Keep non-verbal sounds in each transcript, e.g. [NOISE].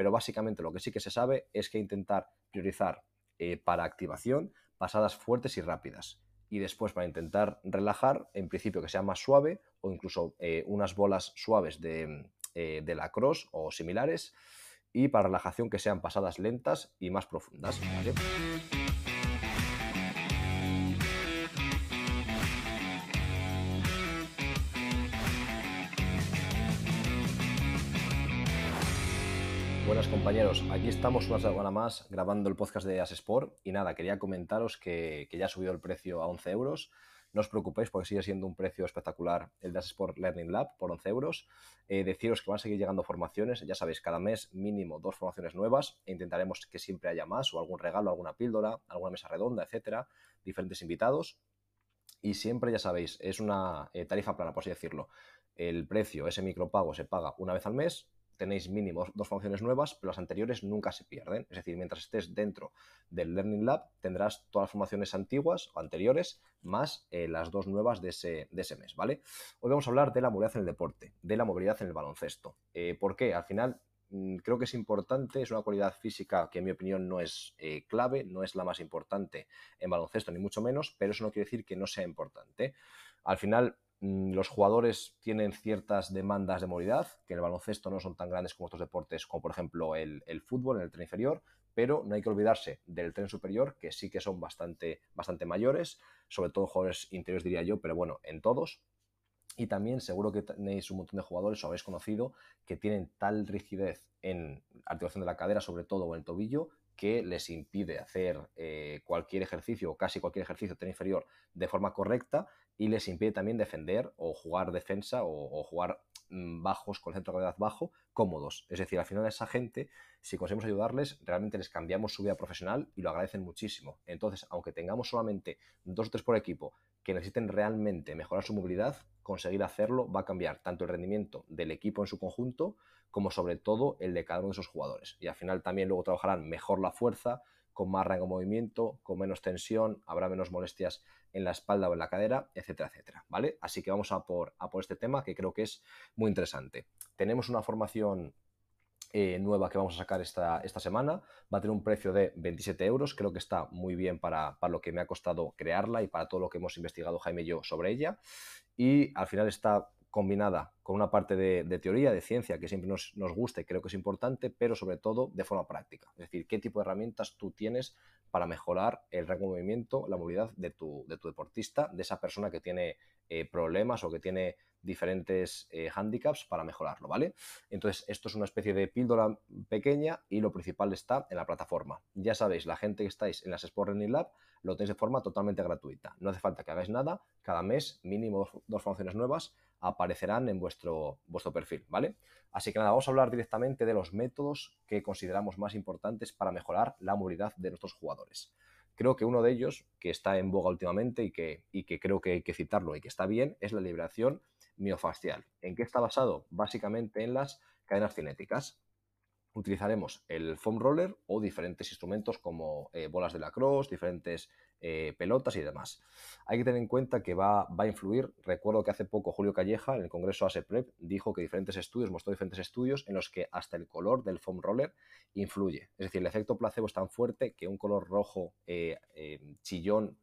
pero básicamente lo que sí que se sabe es que intentar priorizar eh, para activación pasadas fuertes y rápidas. Y después para intentar relajar, en principio que sea más suave o incluso eh, unas bolas suaves de, eh, de la cross o similares. Y para relajación que sean pasadas lentas y más profundas. Compañeros, aquí estamos una semana más grabando el podcast de Asesport y nada, quería comentaros que, ya ha subido el precio a 11 euros. No os preocupéis porque sigue siendo un precio espectacular el de Asesport Learning Lab por 11 euros. Eh, deciros que van a seguir llegando formaciones, ya sabéis, cada mes mínimo dos formaciones nuevas e intentaremos que siempre haya más o algún regalo, alguna píldora, alguna mesa redonda, etcétera, diferentes invitados. Y siempre, ya sabéis, es una eh, tarifa plana, por así decirlo. El precio, ese micropago, se paga una vez al mes tenéis mínimo dos funciones nuevas, pero las anteriores nunca se pierden. Es decir, mientras estés dentro del Learning Lab, tendrás todas las formaciones antiguas o anteriores, más eh, las dos nuevas de ese, de ese, mes, ¿vale? Hoy vamos a hablar de la movilidad en el deporte, de la movilidad en el baloncesto. Eh, ¿Por qué? Al final, mm, creo que es importante, es una cualidad física que en mi opinión no es eh, clave, no es la más importante en baloncesto, ni mucho menos, pero eso no quiere decir que no sea importante. Al final, los jugadores tienen ciertas demandas de movilidad, que en el baloncesto no son tan grandes como otros deportes, como por ejemplo el, fútbol en el tren inferior, pero no hay que olvidarse del tren superior, que sí que son bastante, bastante mayores, sobre todo jugadores interiores diría yo, pero bueno, en todos. Y también seguro que tenéis un montón de jugadores o habéis conocido que tienen tal rigidez en articulación de la cadera, sobre todo, o en el tobillo, que les impide hacer eh, cualquier ejercicio o casi cualquier ejercicio tren inferior de forma correcta y les impide también defender o jugar defensa o, jugar mm, bajos con centro de gravedad bajo cómodos. Es decir, al final a esa gente, si conseguimos ayudarles, realmente les cambiamos su vida profesional y lo agradecen muchísimo. Entonces, aunque tengamos solamente dos o tres por equipo que necesiten realmente mejorar su movilidad, conseguir hacerlo va a cambiar tanto el rendimiento del equipo en su conjunto como sobre todo el de cada uno de esos jugadores. Y al final también luego trabajarán mejor la fuerza, con más rango de movimiento, con menos tensión, habrá menos molestias en la espalda o en la cadera, etcétera, etcétera. ¿Vale? Así que vamos a por, a por este tema que creo que es muy interesante. Tenemos una formación eh, nueva que vamos a sacar esta, esta, semana. Va a tener un precio de 27 euros. Creo que está muy bien para, para, lo que me ha costado crearla y para todo lo que hemos investigado Jaime y yo sobre ella. Y al final está combinada con una parte de, teoría, de ciencia, que siempre nos, nos gusta y creo que es importante, pero sobre todo de forma práctica. Es decir, qué tipo de herramientas tú tienes para mejorar el rango de movimiento, la movilidad de tu, de tu deportista, de esa persona que tiene eh, problemas o que tiene diferentes eh, handicaps para mejorarlo, ¿vale? Entonces, esto es una especie de píldora pequeña y lo principal está en la plataforma. Ya sabéis, la gente que estáis en las Sport Learning Lab lo tenéis de forma totalmente gratuita. No hace falta que hagáis nada, cada mes mínimo dos, dos funciones nuevas aparecerán en vuestro, vuestro perfil, ¿vale? Así que nada, vamos a hablar directamente de los métodos que consideramos más importantes para mejorar la movilidad de nuestros jugadores. Creo que uno de ellos, que está en boga últimamente y que, y que creo que hay que citarlo y que está bien, es la liberación miofascial. ¿En qué está basado? Básicamente en las cadenas cinéticas utilizaremos el foam roller o diferentes instrumentos como eh, bolas de lacrosse, diferentes eh, pelotas y demás. Hay que tener en cuenta que va, va, a influir, recuerdo que hace poco Julio Calleja en el Congreso ASEPREP dijo que diferentes estudios, mostró diferentes estudios en los que hasta el color del foam roller influye. Es decir, el efecto placebo es tan fuerte que un color rojo eh, chillón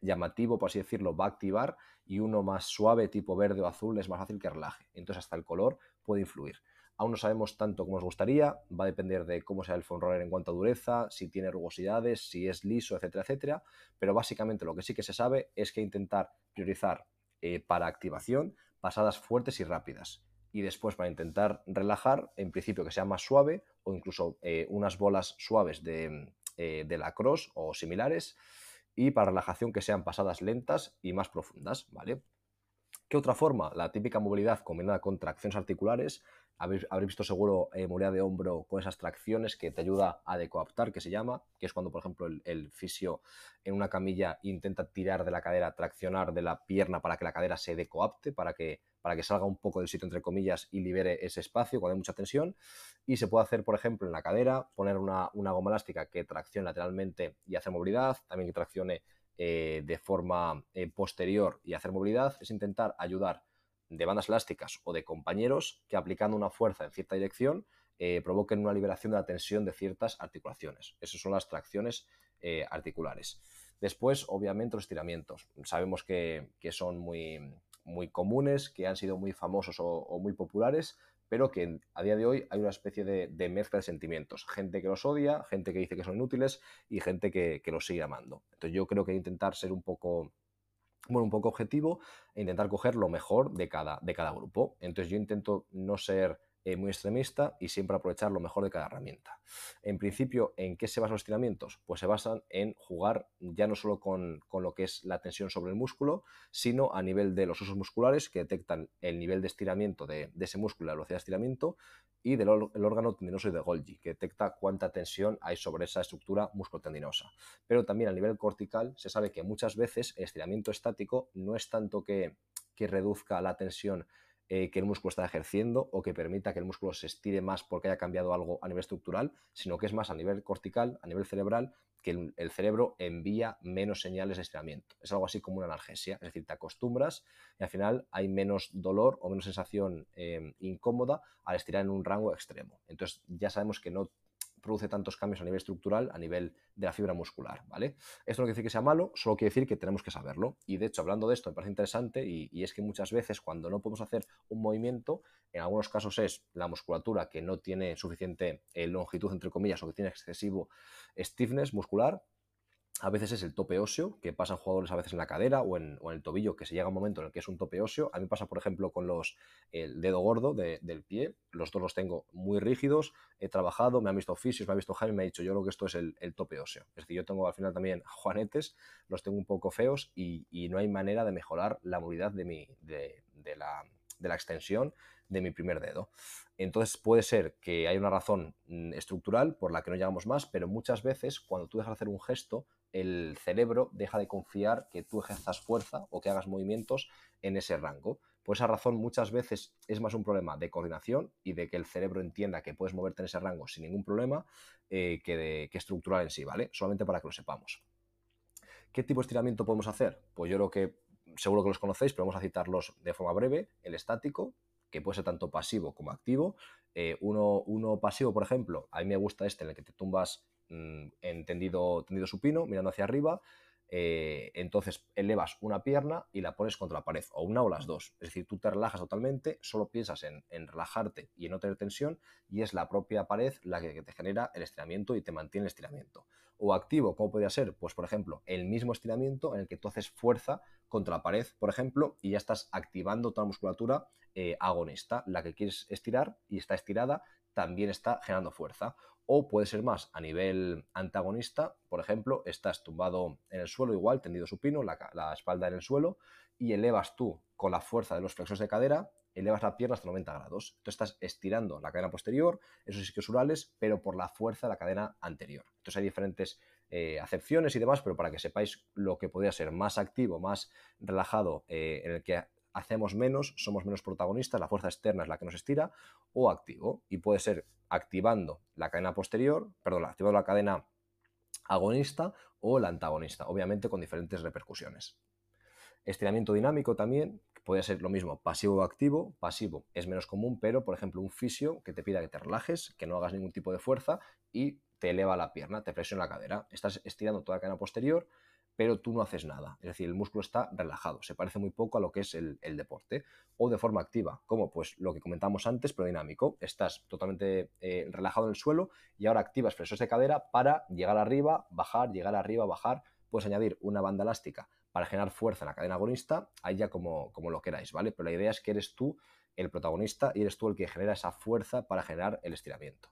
llamativo, por así decirlo, va a activar y uno más suave, tipo verde o azul, es más fácil que relaje. Entonces hasta el color puede influir. Aún no sabemos tanto como nos gustaría, va a depender de cómo sea el foam roller en cuanto a dureza, si tiene rugosidades, si es liso, etcétera, etcétera. Pero básicamente lo que sí que se sabe es que intentar priorizar eh, para activación pasadas fuertes y rápidas. Y después para intentar relajar, en principio que sea más suave o incluso eh, unas bolas suaves de, eh, de la cross o similares. Y para relajación que sean pasadas lentas y más profundas, ¿vale? ¿Qué otra forma? La típica movilidad combinada con tracciones articulares. Habréis, visto seguro eh, movilidad de hombro con esas tracciones que te ayuda a decoaptar, que se llama, que es cuando, por ejemplo, el, fisio en una camilla intenta tirar de la cadera, traccionar de la pierna para que la cadera se decoapte, para que, para que salga un poco del sitio, entre comillas, y libere ese espacio cuando hay mucha tensión. Y se puede hacer, por ejemplo, en la cadera, poner una, una goma elástica que traccione lateralmente y hace movilidad, también que traccione eh, de forma eh, posterior y hacer movilidad es intentar ayudar de bandas elásticas o de compañeros que aplicando una fuerza en cierta dirección eh, provoquen una liberación de la tensión de ciertas articulaciones. Esas son las tracciones eh, articulares. Después, obviamente, los estiramientos. Sabemos que, son muy, muy, comunes, que han sido muy famosos o, muy populares, pero que a día de hoy hay una especie de, mezcla de sentimientos. Gente que los odia, gente que dice que son inútiles y gente que, que los sigue amando. Entonces yo creo que intentar ser un poco bueno, un poco objetivo e intentar coger lo mejor de cada, de cada grupo. Entonces yo intento no ser eh, muy extremista y siempre aprovechar lo mejor de cada herramienta. En principio, ¿en qué se basan los estiramientos? Pues se basan en jugar ya no solo con, lo que es la tensión sobre el músculo, sino a nivel de los usos musculares que detectan el nivel de estiramiento de, ese músculo, la velocidad de estiramiento, y del órgano tendinoso y de Golgi, que detecta cuánta tensión hay sobre esa estructura musculotendinosa. Pero también a nivel cortical se sabe que muchas veces el estiramiento estático no es tanto que, que reduzca la tensión eh, que el músculo está ejerciendo o que permita que el músculo se estire más porque haya cambiado algo a nivel estructural, sino que es más a nivel cortical, a nivel cerebral, que el, cerebro envía menos señales de estiramiento. Es algo así como una analgesia, es decir, te acostumbras y al final hay menos dolor o menos sensación eh, incómoda al estirar en un rango extremo. Entonces ya sabemos que no produce tantos cambios a nivel estructural, a nivel de la fibra muscular, ¿vale? Esto no quiere decir que sea malo, solo quiere decir que tenemos que saberlo. Y de hecho, hablando de esto, me parece interesante y, es que muchas veces cuando no podemos hacer un movimiento, en algunos casos es la musculatura que no tiene suficiente eh, longitud, entre comillas, o que tiene excesivo stiffness muscular, a veces es el tope óseo, que pasan jugadores a veces en la cadera o en, el tobillo, que se llega a un momento en el que es un tope óseo. A mí pasa, por ejemplo, con los el dedo gordo del pie. Los dos los tengo muy rígidos. He trabajado, me han visto fisios, me ha visto Jaime, me ha dicho yo creo que esto es el, tope óseo. Es decir, yo tengo al final también [LAUGHS] juanetes, los tengo un poco feos y, no hay manera de mejorar la movilidad de, mi, de, la, de la extensión de mi primer dedo. Entonces puede ser que haya una razón mm, estructural por la que no llegamos más, pero muchas veces cuando tú dejas de hacer un gesto, el cerebro deja de confiar que tú ejerzas fuerza o que hagas movimientos en ese rango. Por esa razón muchas veces es más un problema de coordinación y de que el cerebro entienda que puedes moverte en ese rango sin ningún problema eh, que, de, que estructural en sí, ¿vale? Solamente para que lo sepamos. ¿Qué tipo de estiramiento podemos hacer? Pues yo creo que seguro que los conocéis, pero vamos a citarlos de forma breve. El estático, que puede ser tanto pasivo como activo. Eh, uno, uno, pasivo, por ejemplo, a mí me gusta este en el que te tumbas en tendido, tendido supino, mirando hacia arriba. Eh, entonces elevas una pierna y la pones contra la pared, o una o las dos. Es decir, tú te relajas totalmente, solo piensas en, relajarte y en no tener tensión, y es la propia pared la que, te genera el estiramiento y te mantiene el estiramiento. O activo, ¿cómo podría ser? Pues, por ejemplo, el mismo estiramiento en el que tú haces fuerza contra la pared, por ejemplo, y ya estás activando toda la musculatura eh, agonista, la que quieres estirar y está estirada, también está generando fuerza. O puede ser más a nivel antagonista, por ejemplo, estás tumbado en el suelo igual, tendido supino, la, la espalda en el suelo, y elevas tú con la fuerza de los flexos de cadera, elevas la pierna hasta 90 grados. Tú estás estirando la cadena posterior, esos isquiosurales, pero por la fuerza de la cadena anterior. Entonces hay diferentes eh, acepciones y demás, pero para que sepáis lo que podría ser más activo, más relajado, eh, en el que hacemos menos, somos menos protagonistas, la fuerza externa es la que nos estira, o activo. Y puede ser activando la cadena posterior, perdón, activando la cadena agonista o la antagonista, obviamente con diferentes repercusiones. Estiramiento dinámico también, puede ser lo mismo, pasivo o activo. Pasivo es menos común, pero por ejemplo un fisio que te pida que te relajes, que no hagas ningún tipo de fuerza y te eleva la pierna, te presiona la cadera. Estás estirando toda la cadena posterior, pero tú no haces nada. Es decir, el músculo está relajado. Se parece muy poco a lo que es el, deporte. O de forma activa, como pues lo que comentamos antes, pero dinámico. Estás totalmente eh, relajado en el suelo y ahora activas flexores de cadera para llegar arriba, bajar, llegar arriba, bajar. Puedes añadir una banda elástica para generar fuerza en la cadena agonista, ahí ya como, como lo queráis, ¿vale? Pero la idea es que eres tú el protagonista y eres tú el que genera esa fuerza para generar el estiramiento.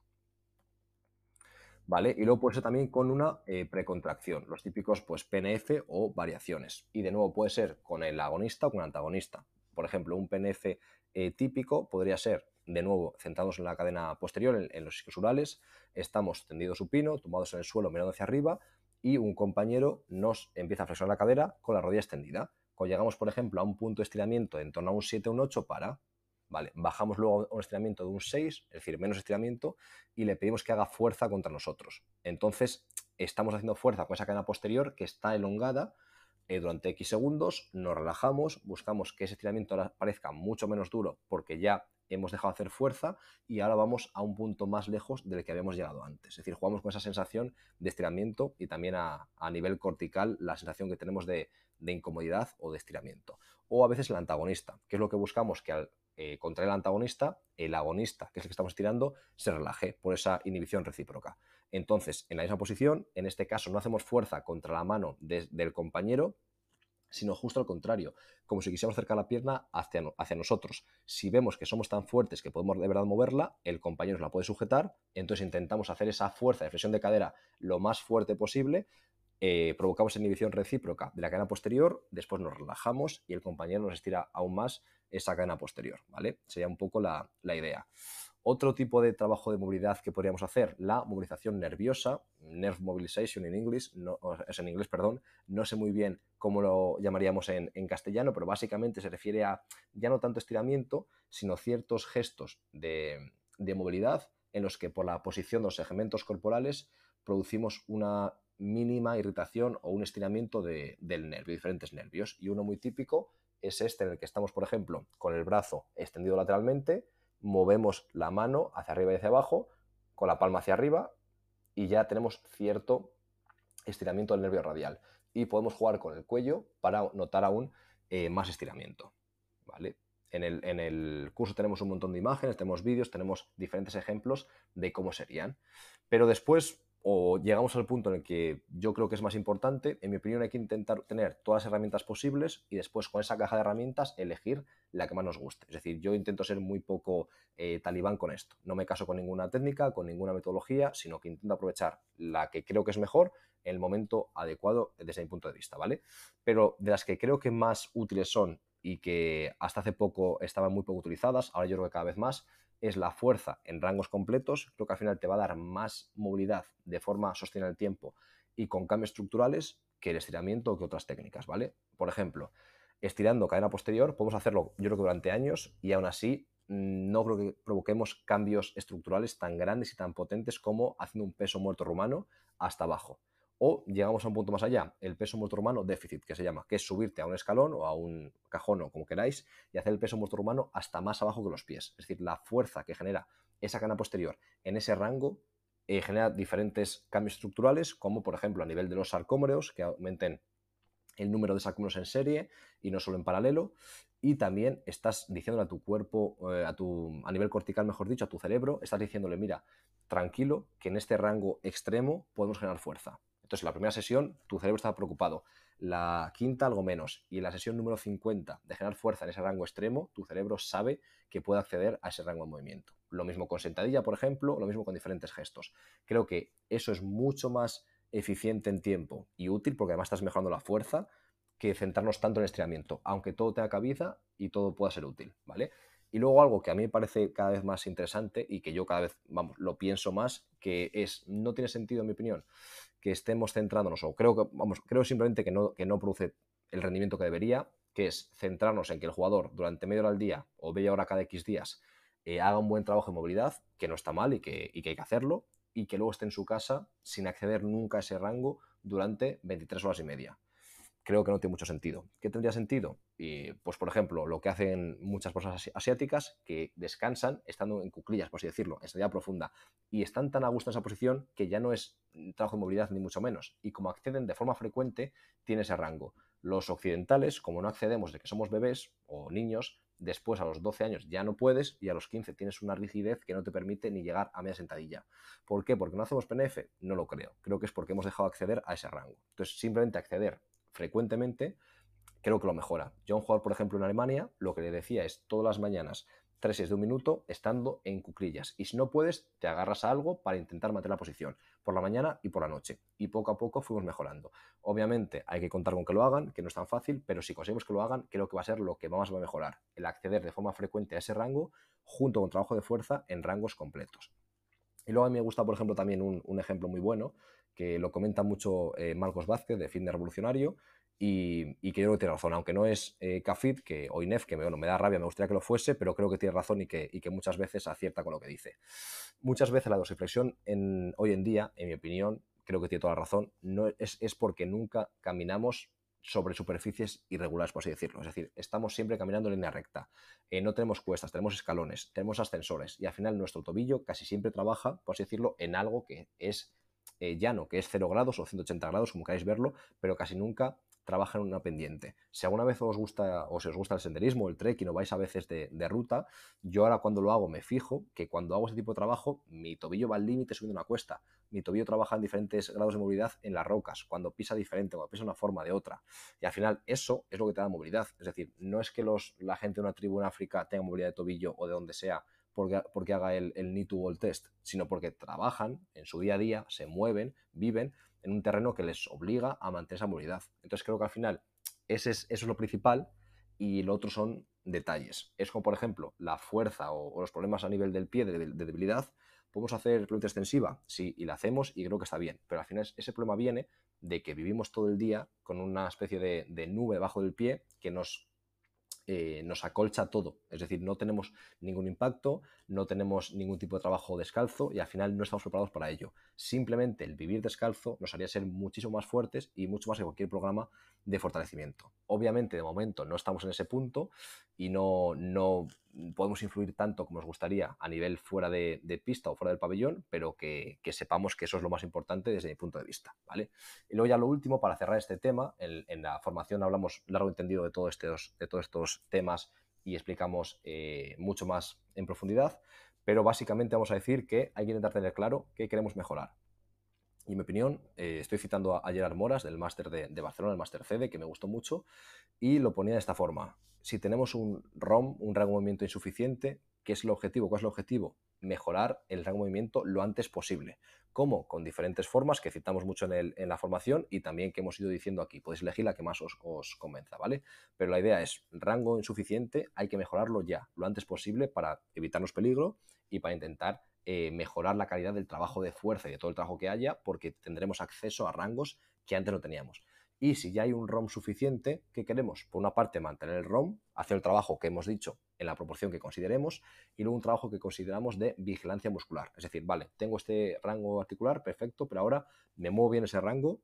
¿Vale? Y luego puede ser también con una eh, precontracción, los típicos pues PNF o variaciones. Y de nuevo puede ser con el agonista o con el antagonista. Por ejemplo, un PNF eh, típico podría ser, de nuevo, centrados en la cadena posterior, en, los isquiosurales, estamos tendidos supino, tumbados en el suelo, mirando hacia arriba, y un compañero nos empieza a flexionar la cadera con la rodilla extendida. Cuando llegamos, por ejemplo, a un punto de estiramiento en torno a un 7 o un 8, para, Vale, bajamos luego un estiramiento de un 6, es decir, menos estiramiento, y le pedimos que haga fuerza contra nosotros. Entonces, estamos haciendo fuerza con esa cadena posterior que está elongada eh, durante X segundos, nos relajamos, buscamos que ese estiramiento parezca mucho menos duro porque ya hemos dejado de hacer fuerza y ahora vamos a un punto más lejos del que habíamos llegado antes. Es decir, jugamos con esa sensación de estiramiento y también a, nivel cortical la sensación que tenemos de, incomodidad o de estiramiento. O a veces el antagonista, que es lo que buscamos que al eh, contraer el antagonista, el agonista, que es el que estamos estirando, se relaje por esa inhibición recíproca. Entonces, en la misma posición, en este caso no hacemos fuerza contra la mano del compañero, sino justo al contrario, como si quisiéramos acercar la pierna hacia, hacia, nosotros. Si vemos que somos tan fuertes que podemos de verdad moverla, el compañero la puede sujetar, entonces intentamos hacer esa fuerza de flexión de cadera lo más fuerte posible, eh, provocamos inhibición recíproca de la cadena posterior, después nos relajamos y el compañero nos estira aún más esa cadena posterior, ¿vale? Sería un poco la, la idea. Otro tipo de trabajo de movilidad que podríamos hacer, la movilización nerviosa, nerve mobilization en inglés, no, es en inglés, perdón, no sé muy bien cómo lo llamaríamos en, castellano, pero básicamente se refiere a ya no tanto estiramiento, sino ciertos gestos de, movilidad en los que por la posición de los segmentos corporales producimos una mínima irritación o un estiramiento del nervio, diferentes nervios. Y uno muy típico es este en el que estamos, por ejemplo, con el brazo extendido lateralmente, movemos la mano hacia arriba y hacia abajo, con la palma hacia arriba, y ya tenemos cierto estiramiento del nervio radial. Y podemos jugar con el cuello para notar aún eh, más estiramiento. ¿vale? En el, en el, curso tenemos un montón de imágenes, tenemos vídeos, tenemos diferentes ejemplos de cómo serían. Pero después o llegamos al punto en el que yo creo que es más importante, en mi opinión hay que intentar tener todas las herramientas posibles y después con esa caja de herramientas elegir la que más nos guste. Es decir, yo intento ser muy poco eh, talibán con esto. No me caso con ninguna técnica, con ninguna metodología, sino que intento aprovechar la que creo que es mejor en el momento adecuado desde mi punto de vista, ¿vale? Pero de las que creo que más útiles son y que hasta hace poco estaban muy poco utilizadas, ahora yo creo que cada vez más, es la fuerza en rangos completos. Creo que al final te va a dar más movilidad de forma sostenida en el tiempo y con cambios estructurales que el estiramiento o que otras técnicas, ¿vale? Por ejemplo, estirando cadena posterior, podemos hacerlo yo creo que durante años y aún así mm, no creo que provoquemos cambios estructurales tan grandes y tan potentes como haciendo un peso muerto rumano hasta abajo. O llegamos a un punto más allá, el peso muerto humano déficit, que se llama, que es subirte a un escalón o a un cajón o como queráis y hacer el peso muerto humano hasta más abajo que los pies. Es decir, la fuerza que genera esa cana posterior en ese rango eh, genera diferentes cambios estructurales, como por ejemplo a nivel de los sarcómeros, que aumenten el número de sarcómeros en serie y no solo en paralelo. Y también estás diciéndole a tu cuerpo, eh, a, tu, a nivel cortical, mejor dicho, a tu cerebro, estás diciéndole, mira, tranquilo, que en este rango extremo podemos generar fuerza. Entonces, la primera sesión, tu cerebro estaba preocupado. La quinta, algo menos. Y la sesión número 50 de generar fuerza en ese rango extremo, tu cerebro sabe que puede acceder a ese rango de movimiento. Lo mismo con sentadilla, por ejemplo, lo mismo con diferentes gestos. Creo que eso es mucho más eficiente en tiempo y útil porque además estás mejorando la fuerza que centrarnos tanto en el estiramiento, aunque todo tenga cabida y todo pueda ser útil, ¿vale? Y luego algo que a mí me parece cada vez más interesante y que yo cada vez, vamos, lo pienso más, que es, no tiene sentido en mi opinión, que estemos centrándonos, o creo que, vamos, creo simplemente que no, que no produce el rendimiento que debería, que es centrarnos en que el jugador durante media hora al día o media hora cada X días eh, haga un buen trabajo de movilidad, que no está mal y que, y que hay que hacerlo, y que luego esté en su casa sin acceder nunca a ese rango durante 23 horas y media creo que no tiene mucho sentido. ¿Qué tendría sentido? Y, pues, por ejemplo, lo que hacen muchas personas asiáticas que descansan estando en cuclillas, por así decirlo, en salida profunda, y están tan a gusto en esa posición que ya no es trabajo de movilidad ni mucho menos. Y como acceden de forma frecuente, tiene ese rango. Los occidentales, como no accedemos de que somos bebés o niños, después a los 12 años ya no puedes y a los 15 tienes una rigidez que no te permite ni llegar a media sentadilla. ¿Por qué? ¿Porque no hacemos PNF? No lo creo. Creo que es porque hemos dejado acceder a ese rango. Entonces, simplemente acceder frecuentemente, creo que lo mejora. Yo un jugador, por ejemplo, en Alemania, lo que le decía es todas las mañanas, tres de un minuto, estando en cuclillas. Y si no puedes, te agarras a algo para intentar mantener la posición, por la mañana y por la noche. Y poco a poco fuimos mejorando. Obviamente hay que contar con que lo hagan, que no es tan fácil, pero si conseguimos que lo hagan, creo que va a ser lo que más va a mejorar. El acceder de forma frecuente a ese rango, junto con trabajo de fuerza en rangos completos. Y luego a mí me gusta, por ejemplo, también un ejemplo muy bueno, que lo comenta mucho eh, Marcos Vázquez de Fitness Revolucionario y, que yo creo que tiene razón, aunque no es eh, que, o INEF, que me, da rabia, me gustaría que lo fuese, pero creo que tiene razón y que, que muchas veces acierta con lo que dice. Muchas veces la dosiflexión en, hoy en día, en mi opinión, creo que tiene toda la razón, no es, es porque nunca caminamos sobre superficies irregulares, por así decirlo. Es decir, estamos siempre caminando en línea recta. Eh, no tenemos cuestas, tenemos escalones, tenemos ascensores y al final nuestro tobillo casi siempre trabaja, por así decirlo, en algo que es eh, llano, que es 0 grados o 180 grados, como queráis verlo, pero casi nunca trabaja en una pendiente. Si alguna vez os gusta o si os gusta el senderismo, el trekking o vais a veces de, ruta, yo ahora cuando lo hago me fijo que cuando hago este tipo de trabajo, mi tobillo va al límite subiendo una cuesta. Mi tobillo trabaja en diferentes grados de movilidad en las rocas, cuando pisa diferente, cuando pisa una forma de otra. Y al final eso es lo que te da movilidad. Es decir, no es que los, la gente de una tribu en África tenga movilidad de tobillo o de donde sea porque, porque haga el, el need to wall test, sino porque trabajan en su día a día, se mueven, viven en un terreno que les obliga a mantener esa movilidad. Entonces creo que al final ese es, eso es lo principal y lo otro son detalles. Es como, por ejemplo, la fuerza o, los problemas a nivel del pie de, debilidad. ¿Podemos hacer planta extensiva? Sí, y la hacemos y creo que está bien. Pero al final ese problema viene de que vivimos todo el día con una especie de, de nube bajo del pie que nos eh, nos acolcha todo. Es decir, no tenemos ningún impacto, no tenemos ningún tipo de trabajo descalzo y al final no estamos preparados para ello. Simplemente el vivir descalzo nos haría ser muchísimo más fuertes y mucho más que cualquier programa de fortalecimiento. Obviamente, de momento no estamos en ese punto y no, no podemos influir tanto como nos gustaría a nivel fuera de, pista o fuera del pabellón, pero que, sepamos que eso es lo más importante desde mi punto de vista. ¿vale? Y luego ya lo último, para cerrar este tema, en, la formación hablamos largo entendido de, todo estos, de todos estos temas y explicamos eh, mucho más en profundidad, pero básicamente vamos a decir que hay que intentar tener claro qué queremos mejorar. Y en mi opinión, eh, estoy citando a Gerard Moras del máster de, Barcelona, el máster CD, que me gustó mucho, y lo ponía de esta forma. Si tenemos un ROM, un rango de movimiento insuficiente, ¿qué es el objetivo? ¿Cuál es el objetivo? Mejorar el rango de movimiento lo antes posible. ¿Cómo? Con diferentes formas que citamos mucho en, en la formación y también que hemos ido diciendo aquí. Podéis elegir la que más os, os convenza, ¿vale? Pero la idea es, rango insuficiente, hay que mejorarlo ya, lo antes posible para evitarnos peligro y para intentar eh, mejorar la calidad del trabajo de fuerza y de todo el trabajo que haya, porque tendremos acceso a rangos que antes no teníamos. Y si ya hay un ROM suficiente, ¿qué queremos? Por una parte, mantener el ROM, hacer el trabajo que hemos dicho en la proporción que consideremos, y luego un trabajo que consideramos de vigilancia muscular. Es decir, vale, tengo este rango articular, perfecto, pero ahora me muevo bien ese rango,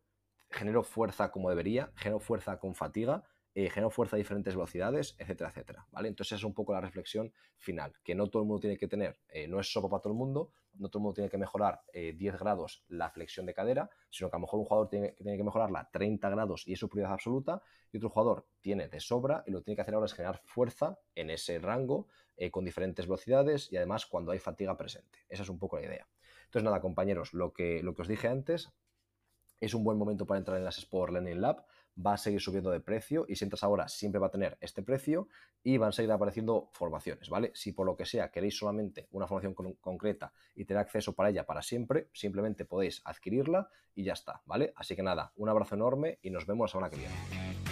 genero fuerza como debería, genero fuerza con fatiga, eh, genero fuerza a diferentes velocidades, etcétera, etcétera. ¿vale? Entonces es un poco la reflexión final, que no todo el mundo tiene que tener, eh, no es sopa para todo el mundo, no todo el mundo tiene que mejorar 10 eh, grados la flexión de cadera, sino que a lo mejor un jugador tiene, tiene, que mejorarla 30 grados y es su prioridad absoluta, y otro jugador tiene de sobra y lo que tiene que hacer ahora es generar fuerza en ese rango con diferentes velocidades y además cuando hay fatiga presente. Esa es un poco la idea. Entonces nada, compañeros, lo que, lo que os dije antes, es un buen momento para entrar en las Sport Learning Lab va a seguir subiendo de precio y si entras ahora siempre va a tener este precio y van a seguir apareciendo formaciones, ¿vale? Si por lo que sea queréis solamente una formación concreta y tener acceso para ella para siempre, simplemente podéis adquirirla y ya está, ¿vale? Así que nada, un abrazo enorme y nos vemos la semana que viene.